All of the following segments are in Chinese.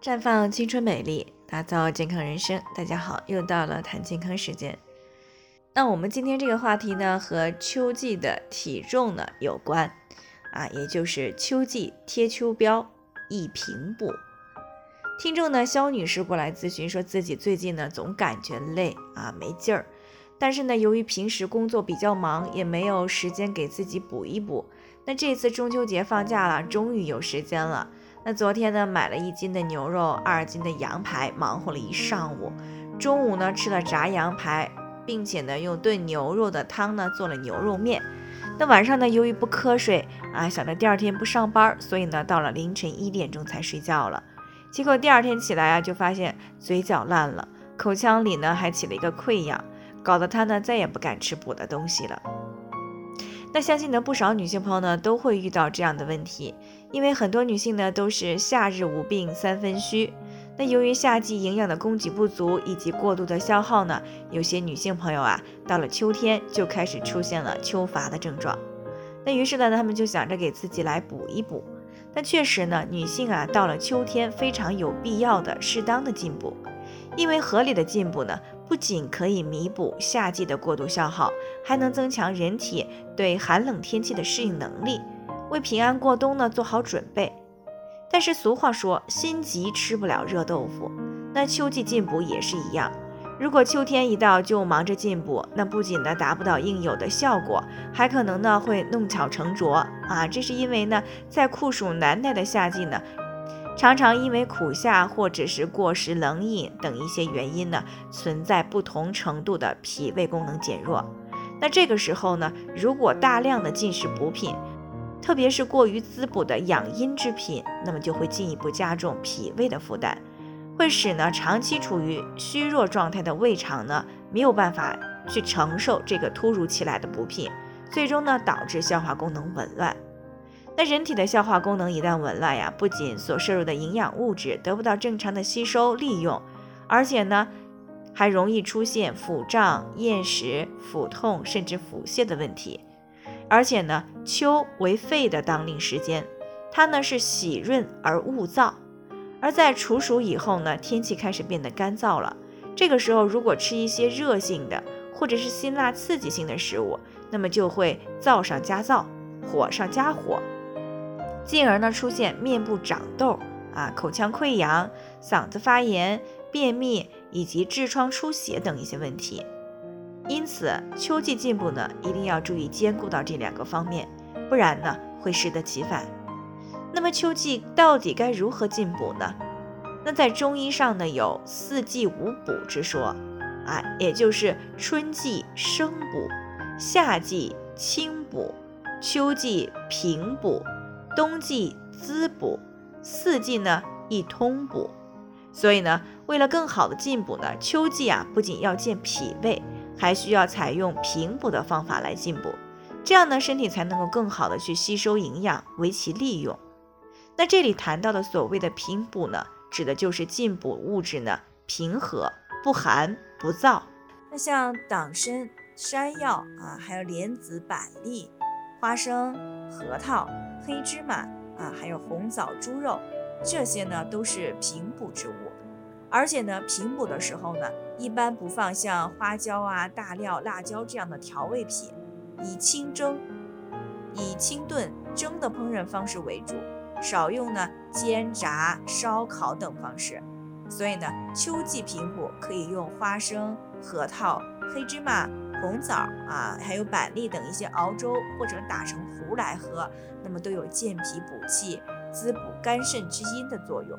绽放青春美丽，打造健康人生。大家好，又到了谈健康时间。那我们今天这个话题呢，和秋季的体重呢有关啊，也就是秋季贴秋膘易平补。听众呢，肖女士过来咨询，说自己最近呢总感觉累啊，没劲儿，但是呢，由于平时工作比较忙，也没有时间给自己补一补。那这次中秋节放假了，终于有时间了。那昨天呢，买了一斤的牛肉，二斤的羊排，忙活了一上午。中午呢，吃了炸羊排，并且呢，用炖牛肉的汤呢做了牛肉面。那晚上呢，由于不瞌睡啊，想着第二天不上班，所以呢，到了凌晨一点钟才睡觉了。结果第二天起来啊，就发现嘴角烂了，口腔里呢还起了一个溃疡，搞得他呢再也不敢吃补的东西了。那相信呢，不少女性朋友呢都会遇到这样的问题，因为很多女性呢都是夏日无病三分虚。那由于夏季营养的供给不足以及过度的消耗呢，有些女性朋友啊，到了秋天就开始出现了秋乏的症状。那于是呢，她们就想着给自己来补一补。那确实呢，女性啊，到了秋天非常有必要的适当的进补，因为合理的进补呢。不仅可以弥补夏季的过度消耗，还能增强人体对寒冷天气的适应能力，为平安过冬呢做好准备。但是俗话说，心急吃不了热豆腐。那秋季进补也是一样，如果秋天一到就忙着进补，那不仅呢达不到应有的效果，还可能呢会弄巧成拙啊！这是因为呢，在酷暑难耐的夏季呢。常常因为苦夏或者是过食冷饮等一些原因呢，存在不同程度的脾胃功能减弱。那这个时候呢，如果大量的进食补品，特别是过于滋补的养阴之品，那么就会进一步加重脾胃的负担，会使呢长期处于虚弱状态的胃肠呢没有办法去承受这个突如其来的补品，最终呢导致消化功能紊乱。那人体的消化功能一旦紊乱呀，不仅所摄入的营养物质得不到正常的吸收利用，而且呢，还容易出现腹胀、厌食、腹痛，甚至腹泻的问题。而且呢，秋为肺的当令时间，它呢是喜润而恶燥，而在处暑以后呢，天气开始变得干燥了。这个时候，如果吃一些热性的或者是辛辣刺激性的食物，那么就会燥上加燥，火上加火。进而呢，出现面部长痘啊、口腔溃疡、嗓子发炎、便秘以及痔疮出血等一些问题。因此，秋季进补呢，一定要注意兼顾到这两个方面，不然呢，会适得其反。那么，秋季到底该如何进补呢？那在中医上呢，有四季五补之说啊，也就是春季生补、夏季清补、秋季平补。冬季滋补，四季呢一通补，所以呢，为了更好的进补呢，秋季啊不仅要健脾胃，还需要采用平补的方法来进补，这样呢，身体才能够更好的去吸收营养，为其利用。那这里谈到的所谓的平补呢，指的就是进补物质呢平和不寒不燥。那像党参、山药啊，还有莲子、板栗。花生、核桃、黑芝麻啊，还有红枣、猪肉，这些呢都是平补之物。而且呢，平补的时候呢，一般不放像花椒啊、大料、辣椒这样的调味品，以清蒸、以清炖、蒸的烹饪方式为主，少用呢煎、炸、烧烤等方式。所以呢，秋季平补可以用花生、核桃、黑芝麻。红枣啊，还有板栗等一些熬粥或者打成糊来喝，那么都有健脾补气、滋补肝肾之阴的作用。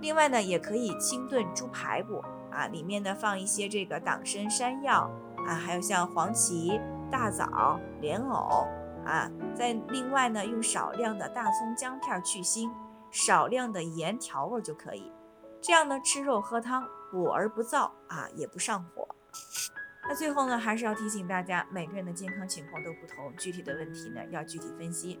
另外呢，也可以清炖猪排骨啊，里面呢放一些这个党参、山药啊，还有像黄芪、大枣、莲藕啊，再另外呢用少量的大葱、姜片去腥，少量的盐调味就可以。这样呢吃肉喝汤，补而不燥啊，也不上火。那最后呢，还是要提醒大家，每个人的健康情况都不同，具体的问题呢要具体分析。